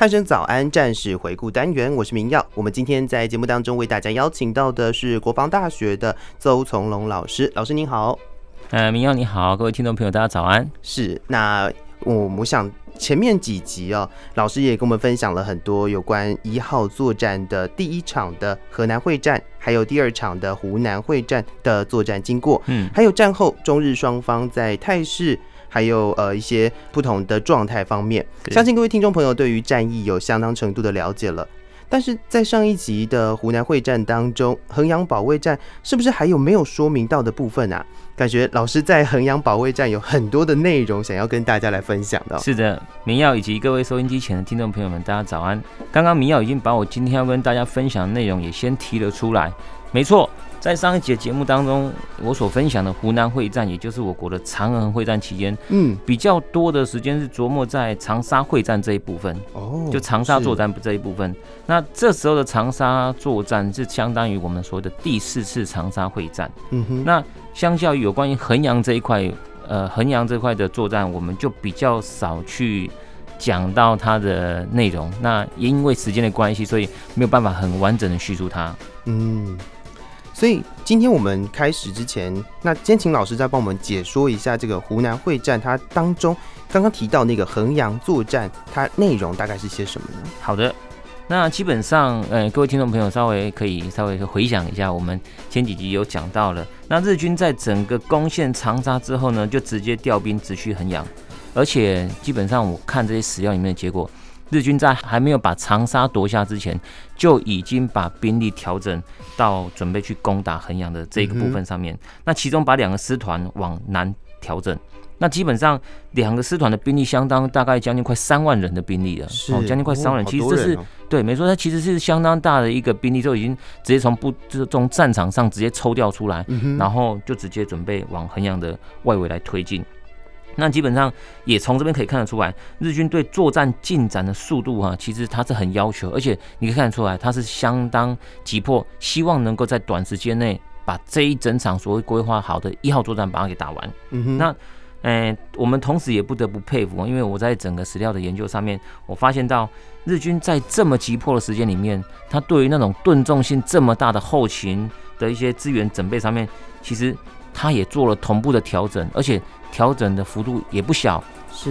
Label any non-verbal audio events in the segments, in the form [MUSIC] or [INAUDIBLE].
汉声早安战士回顾单元，我是明耀。我们今天在节目当中为大家邀请到的是国防大学的邹从龙老师，老师您好。呃，明耀你好，各位听众朋友大家早安。是，那我我想前面几集哦，老师也跟我们分享了很多有关一号作战的第一场的河南会战，还有第二场的湖南会战的作战经过，嗯，还有战后中日双方在态势。还有呃一些不同的状态方面，相信各位听众朋友对于战役有相当程度的了解了。但是在上一集的湖南会战当中，衡阳保卫战是不是还有没有说明到的部分啊？感觉老师在衡阳保卫战有很多的内容想要跟大家来分享的。是的，明耀以及各位收音机前的听众朋友们，大家早安。刚刚明耀已经把我今天要跟大家分享的内容也先提了出来，没错。在上一节节目当中，我所分享的湖南会战，也就是我国的长衡会战期间，嗯，比较多的时间是琢磨在长沙会战这一部分，哦，就长沙作战这一部分。那这时候的长沙作战是相当于我们说的第四次长沙会战，嗯哼。那相较于有关于衡阳这一块，呃，衡阳这块的作战，我们就比较少去讲到它的内容。那也因为时间的关系，所以没有办法很完整的叙述它，嗯。所以今天我们开始之前，那先请老师再帮我们解说一下这个湖南会战，它当中刚刚提到那个衡阳作战，它内容大概是些什么呢？好的，那基本上，呃，各位听众朋友稍微可以稍微回想一下，我们前几集有讲到了，那日军在整个攻陷长沙之后呢，就直接调兵直趋衡阳，而且基本上我看这些史料里面的结果。日军在还没有把长沙夺下之前，就已经把兵力调整到准备去攻打衡阳的这个部分上面。那其中把两个师团往南调整，那基本上两个师团的兵力相当，大概将近快三万人的兵力了。哦，将近快三万人。其实这是对，没错，它其实是相当大的一个兵力，就已经直接从不就是从战场上直接抽调出来，然后就直接准备往衡阳的外围来推进。那基本上也从这边可以看得出来，日军对作战进展的速度啊，其实他是很要求，而且你可以看得出来，他是相当急迫，希望能够在短时间内把这一整场所谓规划好的一号作战把它给打完。嗯哼。那，呃，我们同时也不得不佩服，因为我在整个史料的研究上面，我发现到日军在这么急迫的时间里面，他对于那种吨重性这么大的后勤的一些资源准备上面，其实他也做了同步的调整，而且。调整的幅度也不小，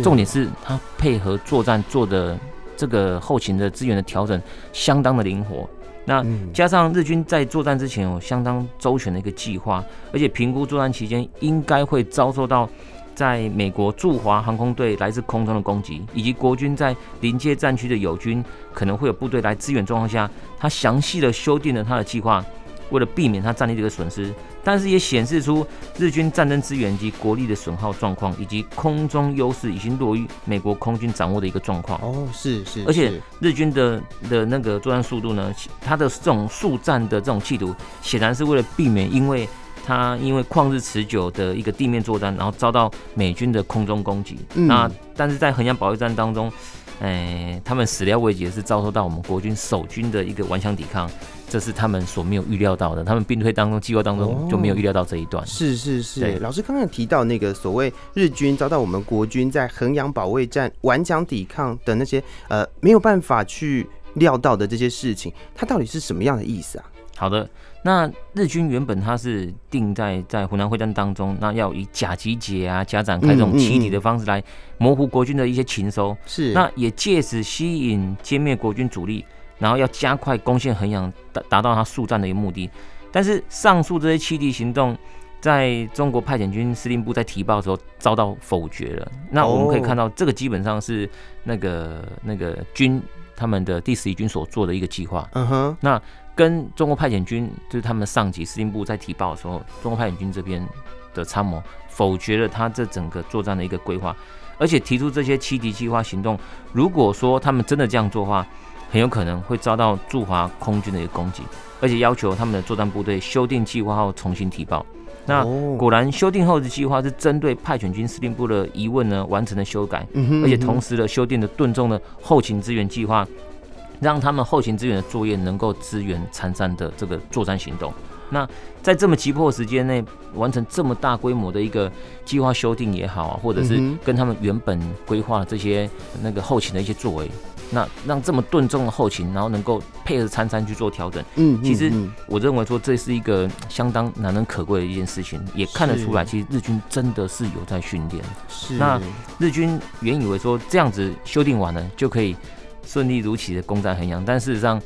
重点是它配合作战做的这个后勤的资源的调整相当的灵活。那加上日军在作战之前有相当周全的一个计划，而且评估作战期间应该会遭受到在美国驻华航空队来自空中的攻击，以及国军在临界战区的友军可能会有部队来支援状况下，他详细的修订了他的计划。为了避免它战力这个损失，但是也显示出日军战争资源及国力的损耗状况，以及空中优势已经落于美国空军掌握的一个状况。哦，是是，而且日军的的那个作战速度呢，他的这种速战的这种企图，显然是为了避免，因为他因为旷日持久的一个地面作战，然后遭到美军的空中攻击。嗯、那但是在衡阳保卫战当中，哎，他们始料未及的是遭受到我们国军守军的一个顽强抵抗。这是他们所没有预料到的，他们兵推当中计划当中就没有预料到这一段。哦、是是是，老师刚刚提到那个所谓日军遭到我们国军在衡阳保卫战顽强抵抗的那些呃没有办法去料到的这些事情，它到底是什么样的意思啊？好的，那日军原本他是定在在湖南会战当中，那要以假集结啊、假展开这种气体的方式来模糊国军的一些情收，是、嗯嗯、那也借此吸引歼灭国军主力。然后要加快攻陷衡阳，达达到他速战的一个目的。但是上述这些欺敌行动，在中国派遣军司令部在提报的时候遭到否决了。那我们可以看到，这个基本上是那个那个军他们的第十一军所做的一个计划。嗯哼。那跟中国派遣军就是他们的上级司令部在提报的时候，中国派遣军这边的参谋否决了他这整个作战的一个规划，而且提出这些七级计划行动，如果说他们真的这样做的话，很有可能会遭到驻华空军的一个攻击，而且要求他们的作战部队修订计划后重新提报。那果然修订后的计划是针对派遣军司令部的疑问呢，完成了修改，而且同时的修订的盾重的后勤支援计划，让他们后勤支援的作业能够支援参战的这个作战行动。那在这么急迫时间内完成这么大规模的一个计划修订也好啊，或者是跟他们原本规划的这些那个后勤的一些作为，那让这么顿重的后勤，然后能够配合参战去做调整，嗯，其实我认为说这是一个相当难能可贵的一件事情，也看得出来，其实日军真的是有在训练。是，那日军原以为说这样子修订完了就可以顺利如期的攻占衡阳，但事实上。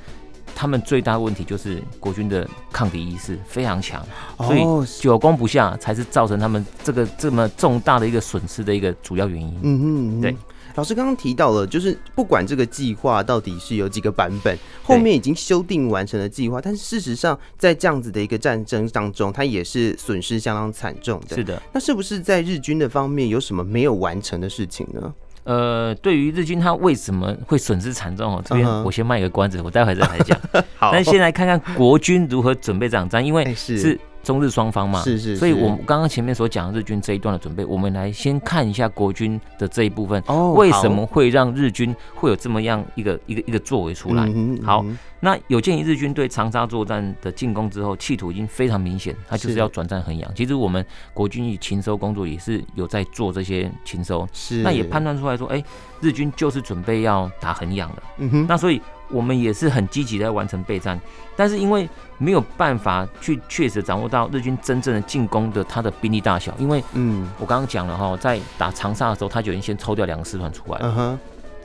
他们最大的问题就是国军的抗敌意识非常强，所以久攻不下才是造成他们这个这么重大的一个损失的一个主要原因。嗯嗯，对。老师刚刚提到了，就是不管这个计划到底是有几个版本，后面已经修订完成了计划，但是事实上在这样子的一个战争当中，它也是损失相当惨重的。是的。那是不是在日军的方面有什么没有完成的事情呢？呃，对于日军他为什么会损失惨重哦？这边我先卖一个关子，我待会再来讲。[LAUGHS] 好，但先来看看国军如何准备这场仗，因为是。中日双方嘛，是是，是，所以我们刚刚前面所讲日军这一段的准备，我们来先看一下国军的这一部分，哦，为什么会让日军会有这么样一个一个一个作为出来？嗯嗯、好，那有鉴于日军对长沙作战的进攻之后，企图已经非常明显，他就是要转战衡阳。其实我们国军以勤收工作也是有在做这些勤收，是，那也判断出来说，哎、欸，日军就是准备要打衡阳了。嗯哼，那所以。我们也是很积极的在完成备战，但是因为没有办法去确实掌握到日军真正的进攻的他的兵力大小，因为嗯，我刚刚讲了哈，在打长沙的时候，他就已经先抽掉两个师团出来，嗯哼，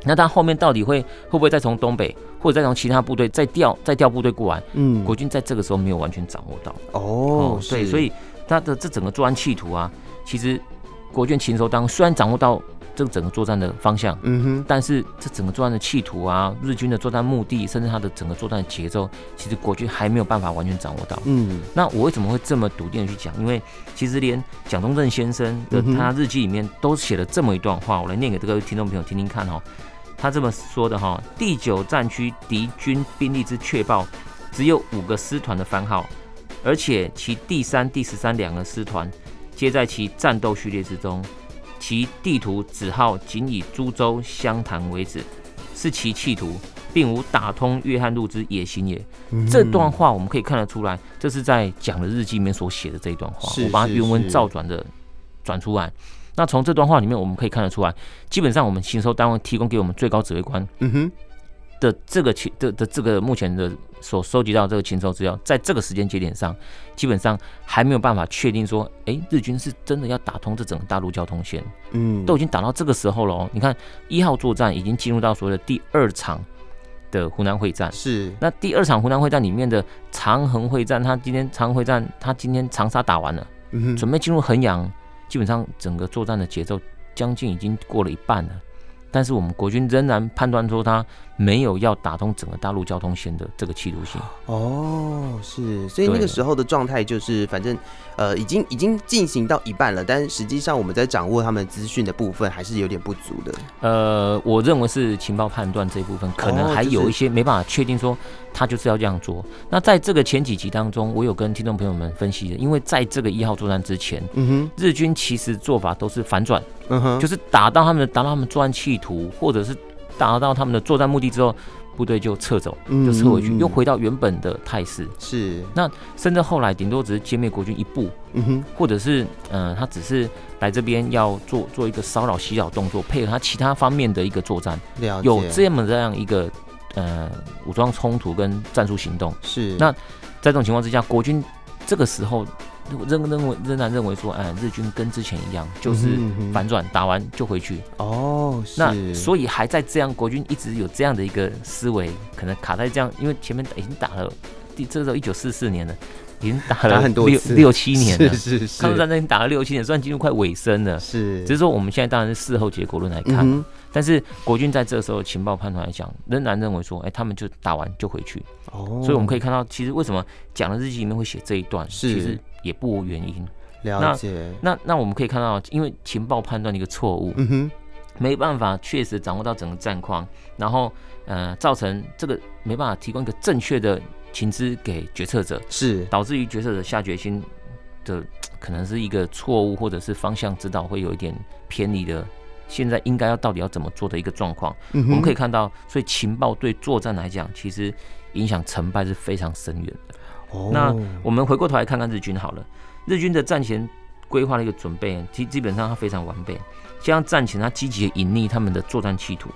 那他后面到底会会不会再从东北或者再从其他部队再调再调部队过来？嗯，国军在这个时候没有完全掌握到。哦，对，所以他的这整个作战企图啊，其实国军情搜当虽然掌握到。这个整个作战的方向，嗯哼，但是这整个作战的企图啊，日军的作战目的，甚至他的整个作战的节奏，其实国军还没有办法完全掌握到。嗯，那我为什么会这么笃定的去讲？因为其实连蒋中正先生的他日记里面都写了这么一段话，我来念给这个听众朋友听听看哦。他这么说的哈：第九战区敌军兵力之确报，只有五个师团的番号，而且其第三、第十三两个师团皆在其战斗序列之中。其地图只号仅以株洲湘潭为止，是其企图，并无打通约翰路之野心也。嗯、这段话我们可以看得出来，这是在讲的日记里面所写的这一段话。我把它原文照转的转出来。那从这段话里面，我们可以看得出来，基本上我们行收单位提供给我们最高指挥官。嗯哼。的这个情的的这个目前的所收集到这个情搜资料，在这个时间节点上，基本上还没有办法确定说，哎，日军是真的要打通这整个大陆交通线，嗯，都已经打到这个时候了哦。你看一号作战已经进入到所谓的第二场的湖南会战，是那第二场湖南会战里面的长衡会战，他今天长衡会战他今天长沙打完了，嗯，准备进入衡阳，基本上整个作战的节奏将近已经过了一半了。但是我们国军仍然判断说他没有要打通整个大陆交通线的这个企图性。哦，是，所以那个时候的状态就是，反正呃，已经已经进行到一半了，但是实际上我们在掌握他们资讯的部分还是有点不足的。呃，我认为是情报判断这一部分可能还有一些没办法确定说他就是要这样做。那在这个前几集当中，我有跟听众朋友们分析的，因为在这个一号作战之前，嗯哼，日军其实做法都是反转。嗯哼，就是打到他们，达到他们作战企图，或者是达到他们的作战目的之后，部队就撤走，就撤回去，又回到原本的态势。是，那甚至后来顶多只是歼灭国军一部，嗯哼，或者是嗯、呃，他只是来这边要做做一个骚扰、袭扰动作，配合他其他方面的一个作战，有这么这样一个呃武装冲突跟战术行动。是，那在这种情况之下，国军这个时候。认认为仍然认为说，哎，日军跟之前一样，就是反转，打完就回去。哦，那所以还在这样，国军一直有这样的一个思维，可能卡在这样，因为前面已经打了，第这个时候一九四四年了，已经打了六六七年了，是是是，抗日战争已经打了六七年，算进入快尾声了。是，只是说我们现在当然是事后结果论来看。但是国军在这时候情报判断来讲，仍然认为说，哎、欸，他们就打完就回去。哦，所以我们可以看到，其实为什么讲的日记里面会写这一段，是其实也不无原因。了解。那那那我们可以看到，因为情报判断的一个错误，嗯哼，没办法确实掌握到整个战况，然后呃，造成这个没办法提供一个正确的情资给决策者，是导致于决策者下决心的可能是一个错误，或者是方向指导会有一点偏离的。现在应该要到底要怎么做的一个状况，嗯，我们可以看到，所以情报对作战来讲，其实影响成败是非常深远的。哦，那我们回过头来看看日军好了，日军的战前规划的一个准备，基基本上它非常完备。像战前，他积极的隐匿他们的作战企图。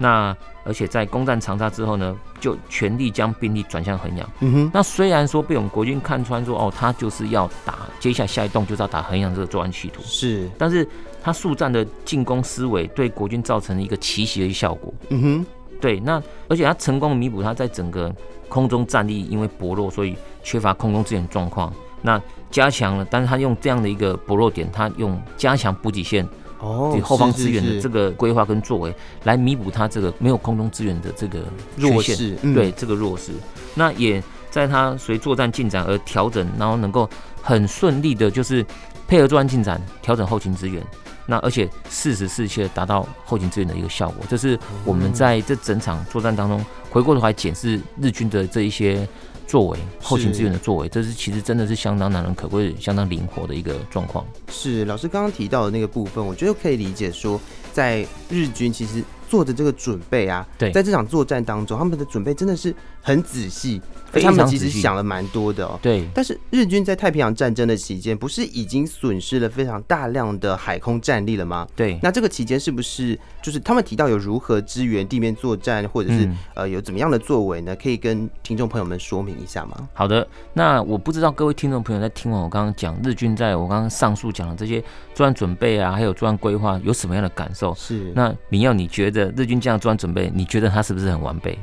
那而且在攻占长沙之后呢，就全力将兵力转向衡阳。嗯哼，那虽然说被我们国军看穿说，哦，他就是要打，接下来下一栋就是要打衡阳这个作战企图。是，但是他速战的进攻思维对国军造成了一个奇袭的效果。嗯哼，对，那而且他成功弥补他在整个空中战力因为薄弱，所以缺乏空中支援状况。那加强了，但是他用这样的一个薄弱点，他用加强补给线。哦，后方支援的这个规划跟作为，来弥补他这个没有空中支援的这个弱势，嗯、对这个弱势。那也在它随作战进展而调整，然后能够很顺利的，就是配合作战进展调整后勤资源。那而且适时适切达到后勤支援的一个效果，这是我们在这整场作战当中回过头来检视日军的这一些。作为后勤资源的作为，这是其实真的是相当难能可贵、相当灵活的一个状况。是老师刚刚提到的那个部分，我觉得可以理解说，在日军其实做的这个准备啊，对，在这场作战当中，他们的准备真的是很仔细。他们其实想了蛮多的哦。对，但是日军在太平洋战争的期间，不是已经损失了非常大量的海空战力了吗？对。那这个期间是不是就是他们提到有如何支援地面作战，或者是、嗯、呃有怎么样的作为呢？可以跟听众朋友们说明一下吗？好的，那我不知道各位听众朋友在听完我刚刚讲日军在我刚刚上述讲的这些作战准备啊，还有作战规划有什么样的感受？是。那明耀，你觉得日军这样作战准备，你觉得他是不是很完备？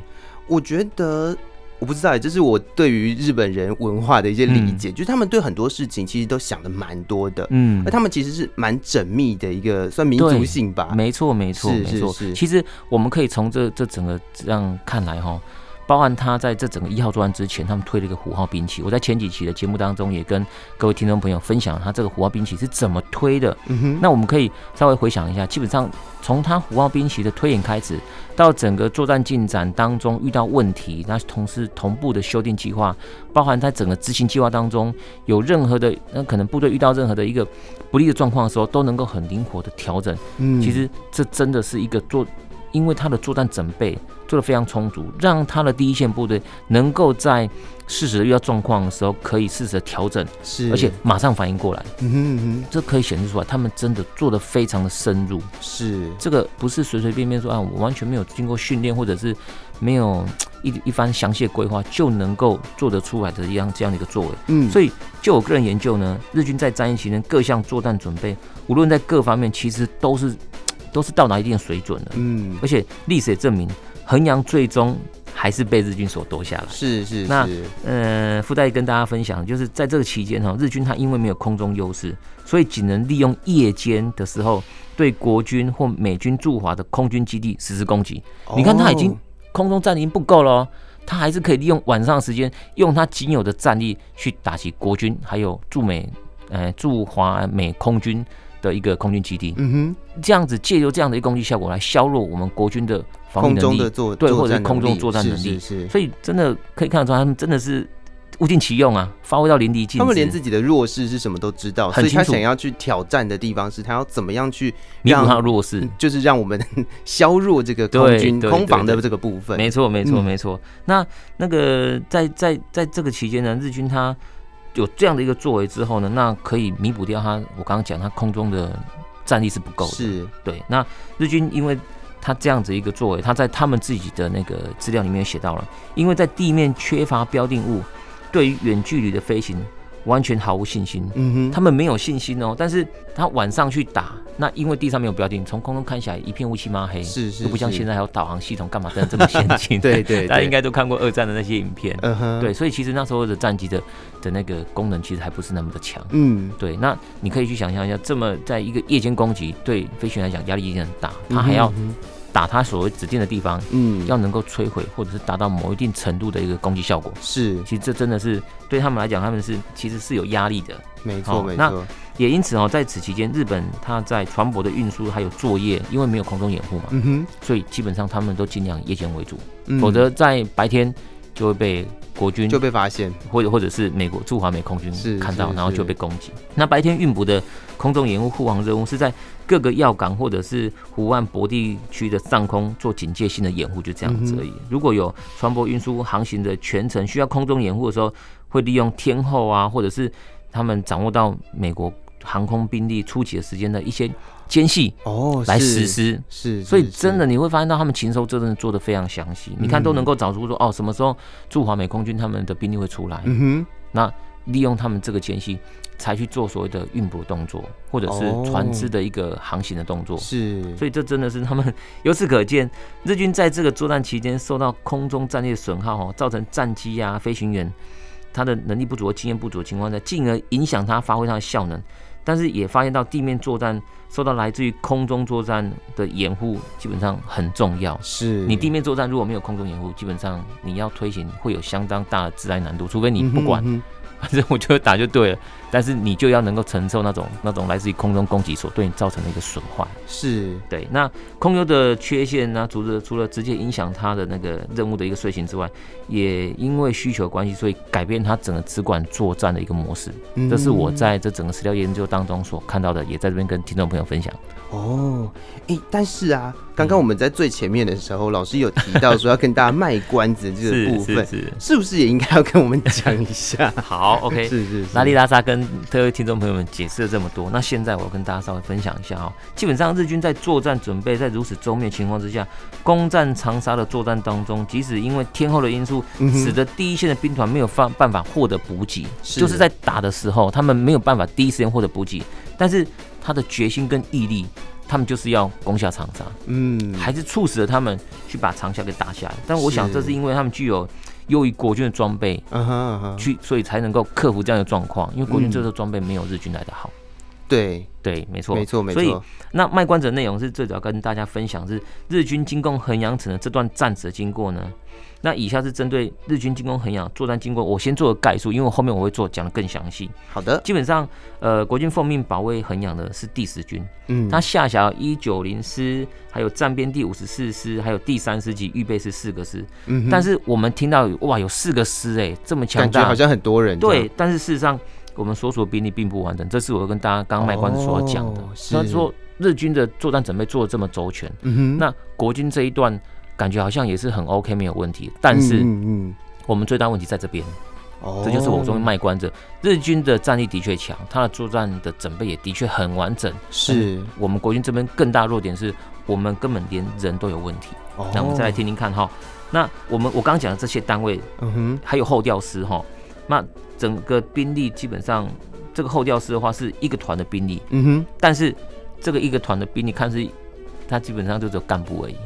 我觉得。我不知道，这是我对于日本人文化的一些理解，嗯、就是他们对很多事情其实都想的蛮多的，嗯，而他们其实是蛮缜密的一个算民族性吧，没错没错没错。其实我们可以从这这整个这样看来哈。包含他在这整个一号作战之前，他们推了一个虎号兵器。我在前几期的节目当中也跟各位听众朋友分享他这个虎号兵器是怎么推的。嗯哼。那我们可以稍微回想一下，基本上从他虎号兵器的推演开始，到整个作战进展当中遇到问题，那同时同步的修订计划，包含在整个执行计划当中有任何的那可能部队遇到任何的一个不利的状况的时候，都能够很灵活的调整。嗯，其实这真的是一个做。因为他的作战准备做得非常充足，让他的第一线部队能够在适时的遇到状况的时候，可以适时的调整，是，而且马上反应过来。嗯哼嗯哼，这可以显示出来，他们真的做得非常的深入。是，这个不是随随便便说啊，我完全没有经过训练，或者是没有一一番详细的规划就能够做得出来的一样这样的一个作为。嗯，所以就我个人研究呢，日军在战役期间各项作战准备，无论在各方面，其实都是。都是到达一定的水准了，嗯，而且历史也证明，衡阳最终还是被日军所夺下来。是是是。那呃，附带跟大家分享，就是在这个期间哈，日军他因为没有空中优势，所以仅能利用夜间的时候对国军或美军驻华的空军基地实施攻击。哦。你看他已经空中战力不够了，他还是可以利用晚上的时间，用他仅有的战力去打击国军，还有驻美呃驻华美空军。的一个空军基地，嗯哼，这样子借由这样的一个攻击效果来削弱我们国军的防御能力，对，或者是空中作战能力，是，所以真的可以看得出来，他们真的是物尽其用啊，发挥到淋漓尽致。他们连自己的弱势是什么都知道，所以他想要去挑战的地方是他要怎么样去弥补他的弱势，[LAUGHS] 就是让我们 [LAUGHS] 削弱这个空军空防的这个部分。没错，没错，没错。那那个在在在这个期间呢，日军他。有这样的一个作为之后呢，那可以弥补掉他。我刚刚讲他空中的战力是不够的，是对。那日军因为他这样子一个作为，他在他们自己的那个资料里面写到了，因为在地面缺乏标定物，对于远距离的飞行。完全毫无信心，嗯哼，他们没有信心哦。但是他晚上去打，那因为地上没有标定，从空中看起来一片乌漆嘛黑，是是，都不像现在还有导航系统，干嘛的这么先进？[LAUGHS] [LAUGHS] 对，对对，大家应该都看过二战的那些影片，嗯哼，对，所以其实那时候的战机的的那个功能其实还不是那么的强，嗯，对。那你可以去想象一下，这么在一个夜间攻击，对飞行员来讲压力已经很大，他还要。打他所谓指定的地方，嗯，要能够摧毁或者是达到某一定程度的一个攻击效果。是，其实这真的是对他们来讲，他们是其实是有压力的。没错，哦没错。那也因此哦，在此期间，日本它在船舶的运输还有作业，因为没有空中掩护嘛，嗯哼，所以基本上他们都尽量夜间为主，嗯否则在白天就会被国军就被发现，或者或者是美国驻华美空军看到，是是然后就被攻击。那白天运补的空中掩护护航任务是在各个要港或者是湖岸泊地区的上空做警戒性的掩护，就这样子而已。嗯、如果有船舶运输航行的全程需要空中掩护的时候，会利用天后啊，或者是他们掌握到美国航空兵力初期的时间的一些间隙哦来实施。是，所以真的你会发现到他们情搜真的做的非常详细，你看都能够找出说哦什么时候驻华美空军他们的兵力会出来，嗯哼，那利用他们这个间隙才去做所谓的运补动作，或者是船只的一个航行的动作。是，所以这真的是他们由此可见，日军在这个作战期间受到空中战力的损耗哦，造成战机啊、飞行员他的能力不足和经验不足的情况下，进而影响他发挥他的效能。但是也发现到地面作战受到来自于空中作战的掩护，基本上很重要。是你地面作战如果没有空中掩护，基本上你要推行会有相当大的自然难度，除非你不管。嗯 [LAUGHS] 反正我就打就对了，但是你就要能够承受那种那种来自于空中攻击所对你造成的一个损坏。是对。那空优的缺陷呢，除了除了直接影响它的那个任务的一个遂行之外，也因为需求关系，所以改变它整个只管作战的一个模式。这是我在这整个史料研究当中所看到的，也在这边跟听众朋友分享。哦，哎，但是啊，刚刚我们在最前面的时候，老师有提到说要跟大家卖关子这个部分，是是，是不是也应该要跟我们讲一下？[LAUGHS] 好，OK，是是，拉里拉萨跟各位听众朋友们解释了这么多，那现在我要跟大家稍微分享一下哦。基本上日军在作战准备在如此周密的情况之下，攻占长沙的作战当中，即使因为天候的因素，使得第一线的兵团没有办办法获得补给，就是在打的时候，他们没有办法第一时间获得补给，但是。他的决心跟毅力，他们就是要攻下长沙，嗯，还是促使了他们去把长沙给打下来。但我想，这是因为他们具有优于国军的装备，嗯哼，去所以才能够克服这样的状况。因为国军这个装备没有日军来的好。对对，没错，没错，没错。所以那卖关子的内容是最早跟大家分享，是日军进攻衡阳城的这段战史的经过呢。那以下是针对日军进攻衡阳作战经过，我先做个概述，因为我后面我会做讲的更详细。好的，基本上，呃，国军奉命保卫衡阳的是第十军，嗯，他下辖一九零师，还有战边第五十四师，还有第三师及预备师四个师。嗯，但是我们听到哇，有四个师哎，这么强大，感觉好像很多人。对，但是事实上，我们所属的兵力并不完整。这是我跟大家刚刚卖关子所要讲的。他、哦、说日军的作战准备做的这么周全，嗯哼，那国军这一段。感觉好像也是很 OK，没有问题。但是，嗯，我们最大问题在这边，哦，这就是我中间卖关子。日军的战力的确强，他的作战的准备也的确很完整。是我们国军这边更大弱点是我们根本连人都有问题。哦，那我们再来听听看哈。那我们我刚刚讲的这些单位，嗯哼，还有后调师哈，那整个兵力基本上这个后调师的话是一个团的兵力，嗯哼，但是这个一个团的兵力看是，他基本上就只有干部而已。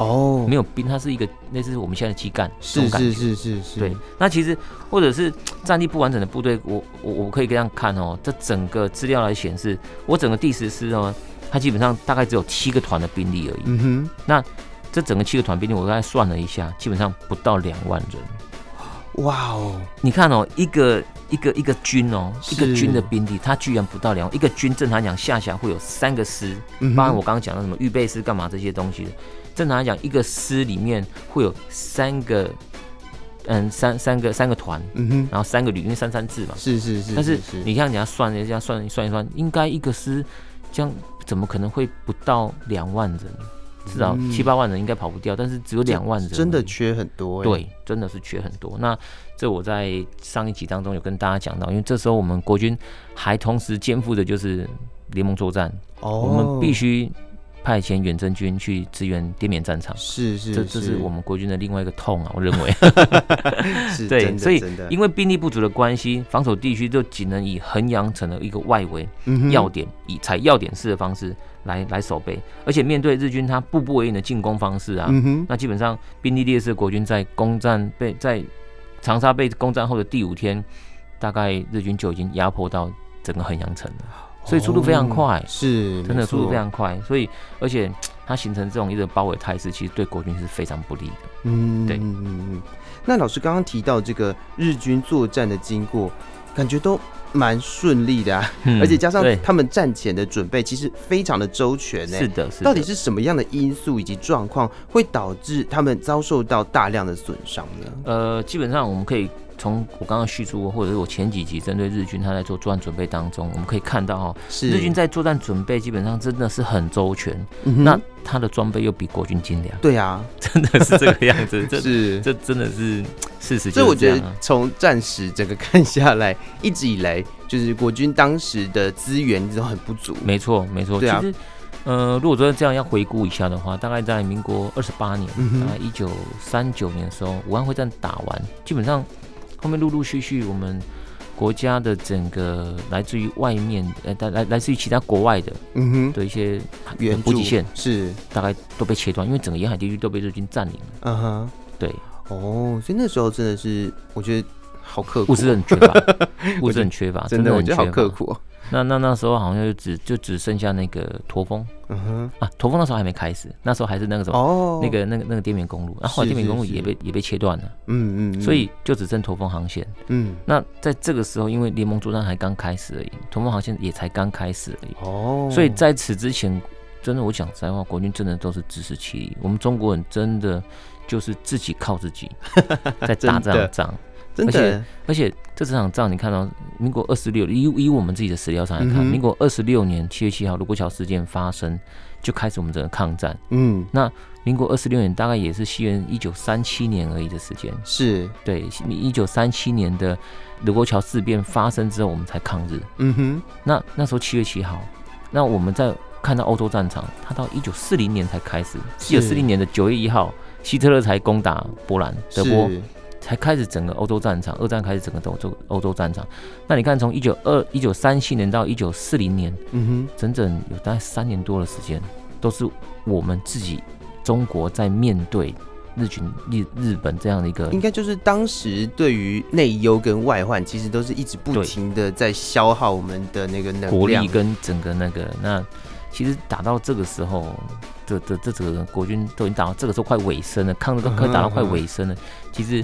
哦，没有兵，它是一个类似我们现在的基干，是是是是是。对，那其实或者是战力不完整的部队，我我我可以这样看哦，这整个资料来显示，我整个第十师哦，它基本上大概只有七个团的兵力而已。嗯哼。那这整个七个团兵力，我刚才算了一下，基本上不到两万人。哇哦，你看哦，一个一个一个军哦，一个军的兵力，它居然不到两万。一个军正常讲下辖会有三个师，包括我刚刚讲的什么预备师干嘛这些东西的。正常来讲，一个师里面会有三个，嗯，三三个三个团，嗯哼，然后三个旅，因为三三制嘛，是是是。但是你看，你要算，这样算算一算，应该一个师这样怎么可能会不到两万人？至少七八万人应该跑不掉，但是只有两万人，真的缺很多。对，真的是缺很多。那这我在上一集当中有跟大家讲到，因为这时候我们国军还同时肩负着就是联盟作战，哦，我们必须。派遣远征军去支援滇缅战场，是是，这这是我们国军的另外一个痛啊，我认为。[LAUGHS] 是，对，所以因为兵力不足的关系，防守地区就仅能以衡阳城的一个外围要点，以采要点式的方式来来守备，而且面对日军他步步为营的进攻方式啊，那基本上兵力劣势的国军在攻占被在长沙被攻占后的第五天，大概日军就已经压迫到整个衡阳城了。所以速度非常快，哦、是真的速度非常快。所以而且它形成这种一个包围态势，其实对国军是非常不利的。嗯，对。那老师刚刚提到这个日军作战的经过，感觉都蛮顺利的啊，嗯、而且加上他们战前的准备，其实非常的周全呢。是的，是的。到底是什么样的因素以及状况会导致他们遭受到大量的损伤呢？呃，基本上我们可以。从我刚刚叙述，或者是我前几集针对日军他在做作战准备当中，我们可以看到哈，日军在作战准备基本上真的是很周全，嗯、那他的装备又比国军精良。对啊，[LAUGHS] 真的是这个样子，[LAUGHS] 这是这真的是事实、啊。所以我觉得从战史整个看下来，一直以来就是国军当时的资源都很不足。没错，没错。对啊、其实，呃，如果说这样要回顾一下的话，大概在民国二十八年，大概一九三九年的时候，武汉会战打完，基本上。后面陆陆续续，我们国家的整个来自于外面，呃，来来来自于其他国外的，嗯哼，的一些补给线是。大概都被切断，因为整个沿海地区都被日军占领了。嗯哼，对，哦，所以那时候真的是，我觉得好刻苦，物资很缺乏，[LAUGHS] 物资很缺乏，真的很缺乏，好刻苦。那那那时候好像就只就只剩下那个驼峰，嗯哼。啊，驼峰那时候还没开始，那时候还是那个什么，哦，那个那个那个滇缅公路，然后后来滇缅公路也被也被切断了，嗯嗯，所以就只剩驼峰航线，嗯，那在这个时候，因为联盟作战还刚开始而已，驼峰航线也才刚开始而已，哦，所以在此之前，真的我讲实在话，国军真的都是自食其力，我们中国人真的就是自己靠自己 [LAUGHS] 在打这场仗。而且而且，这这场仗你看到，民国二十六，以以我们自己的史料上来看，民国二十六年七月七号卢沟桥事件发生，就开始我们整个抗战。嗯，那民国二十六年大概也是西元一九三七年而已的时间。是，对，一九三七年的卢沟桥事变发生之后，我们才抗日。嗯哼，那那时候七月七号，那我们在看到欧洲战场，他到一九四零年才开始。一九四零年的九月一号，希特勒才攻打波兰，德国。才开始整个欧洲战场，二战开始整个欧洲欧洲战场。那你看，从一九二一九三七年到一九四零年，嗯哼，整整有大概三年多的时间，都是我们自己中国在面对日军日日本这样的一个，应该就是当时对于内忧跟外患，其实都是一直不停的在消耗我们的那个能量，国力跟整个那个。那其实打到这个时候，这这这整个国军都已经打到这个时候快尾声了，抗日都可以打到快尾声了，其实。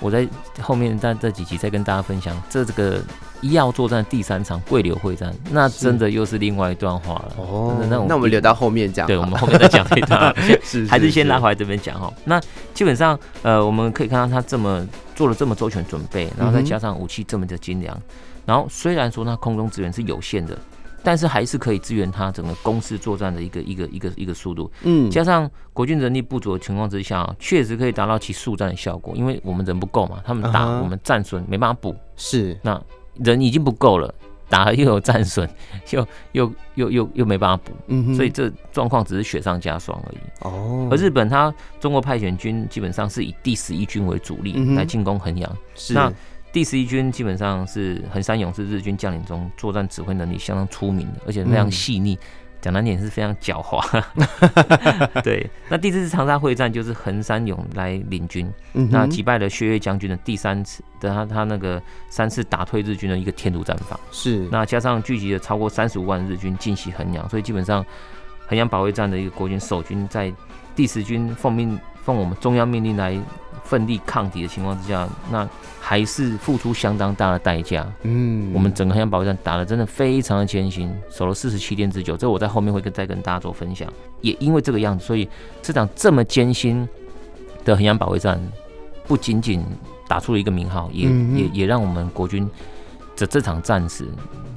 我在后面在这几集再跟大家分享，这这个医药作战第三场桂柳会战，那真的又是另外一段话了。哦，那那我们留到后面讲。对，我们后面再讲这一段，还 [LAUGHS] [LAUGHS] 是先拉回来这边讲哈。那基本上，呃，我们可以看到他这么做了这么周全准备，然后再加上武器这么的精良，然后虽然说他空中资源是有限的。但是还是可以支援他整个攻势作战的一个一个一个一个速度，嗯，加上国军人力不足的情况之下，确实可以达到其速战的效果。因为我们人不够嘛，他们打我们战损没办法补，是。那人已经不够了，打了又有战损，[LAUGHS] 又又又又又没办法补，嗯，所以这状况只是雪上加霜而已。哦，而日本它中国派遣军基本上是以第十一军为主力来进攻衡阳，是。那。第十一军基本上是横山勇是日军将领中作战指挥能力相当出名的，而且非常细腻，讲难点是非常狡猾。[LAUGHS] 对，那第四次长沙会战就是横山勇来领军，那击败了薛岳将军的第三次的他他那个三次打退日军的一个天突战法。是，那加上聚集了超过三十五万日军进袭衡阳，所以基本上衡阳保卫战的一个国军守军在第十军奉命奉我们中央命令来。奋力抗敌的情况之下，那还是付出相当大的代价。嗯，我们整个衡阳保卫战打得真的非常的艰辛，守了四十七天之久。这我在后面会跟再跟大家做分享。也因为这个样子，所以这场这么艰辛的衡阳保卫战，不仅仅打出了一个名号，也、嗯、也也让我们国军的这场战史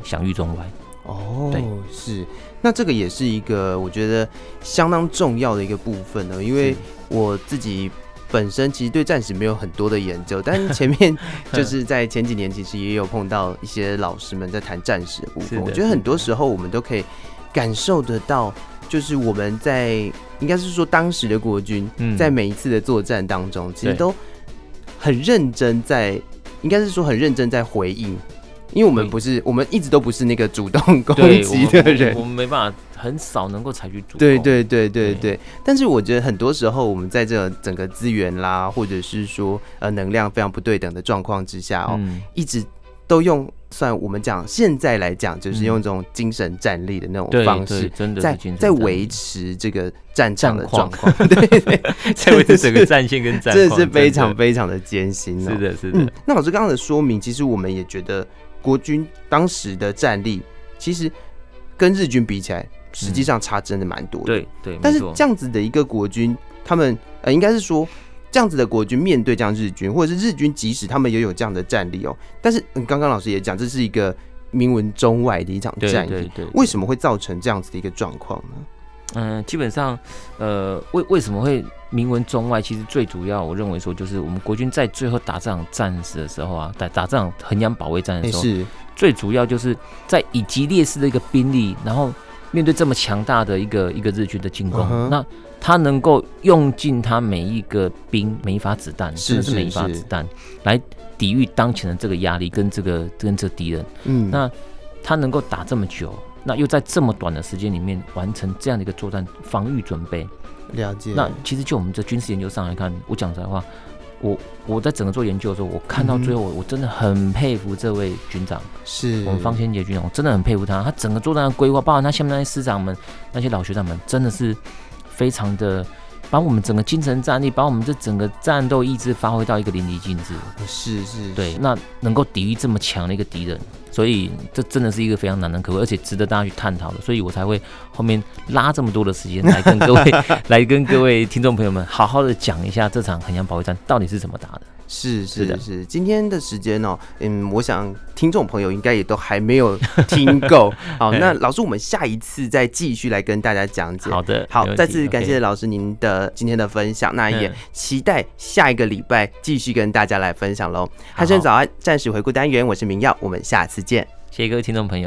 享誉中外。哦，对，是。那这个也是一个我觉得相当重要的一个部分呢，因为我自己。本身其实对战史没有很多的研究，但是前面 [LAUGHS] 就是在前几年，其实也有碰到一些老师们在谈战史的部分。我觉得很多时候我们都可以感受得到，就是我们在应该是说当时的国军在每一次的作战当中，其实都很认真在，应该是说很认真在回应。因为我们不是，我们一直都不是那个主动攻击的人。我，我们没办法，很少能够采取主动。对对对对。对。但是我觉得很多时候，我们在这整个资源啦，或者是说呃能量非常不对等的状况之下哦，一直都用算我们讲现在来讲，就是用这种精神战力的那种方式，嗯、真的在在维持这个战场的状况，对 [LAUGHS] 对，[LAUGHS] 在维持整个战线跟战况，[LAUGHS] 真的是非常非常的艰辛、喔。是的，是的。嗯、那老师刚刚的说明，其实我们也觉得国军当时的战力，其实跟日军比起来，实际上差真的蛮多的。对对。但是这样子的一个国军，他们呃，应该是说。这样子的国军面对这样日军，或者是日军，即使他们也有这样的战力哦，但是刚刚老师也讲，这是一个名闻中外的一场战役，对，为什么会造成这样子的一个状况呢？嗯，基本上，呃，为为什么会名闻中外？其实最主要，我认为说，就是我们国军在最后打这场战时的时候啊，打打这场衡阳保卫战的时候，是最主要就是在以极劣势的一个兵力，然后面对这么强大的一个一个日军的进攻，嗯、那。他能够用尽他每一个兵每一发子弹，甚至是每一发子弹来抵御当前的这个压力跟这个跟这敌人。嗯，那他能够打这么久，那又在这么短的时间里面完成这样的一个作战防御准备，了解。那其实就我们这军事研究上来看，我讲实话，我我在整个做研究的时候，我看到最后，我真的很佩服这位军长，是我们方先杰军长，我真的很佩服他，他整个作战的规划，包括他下面那些师长们、那些老学长们，真的是。非常的把我们整个精神战力，把我们这整个战斗意志发挥到一个淋漓尽致。是是，对，那能够抵御这么强的一个敌人，所以这真的是一个非常难能可贵，而且值得大家去探讨的。所以我才会后面拉这么多的时间来跟各位 [LAUGHS] 来跟各位听众朋友们好好的讲一下这场衡阳保卫战到底是怎么打的。是是是，是，今天的时间哦，嗯，我想听众朋友应该也都还没有听够。[LAUGHS] 好，那老师，我们下一次再继续来跟大家讲解。好的，好，再次感谢老师您的今天的分享，那也期待下一个礼拜继续跟大家来分享喽。汉声早安，暂时回顾单元，我是明耀，我们下次见。谢谢各位听众朋友。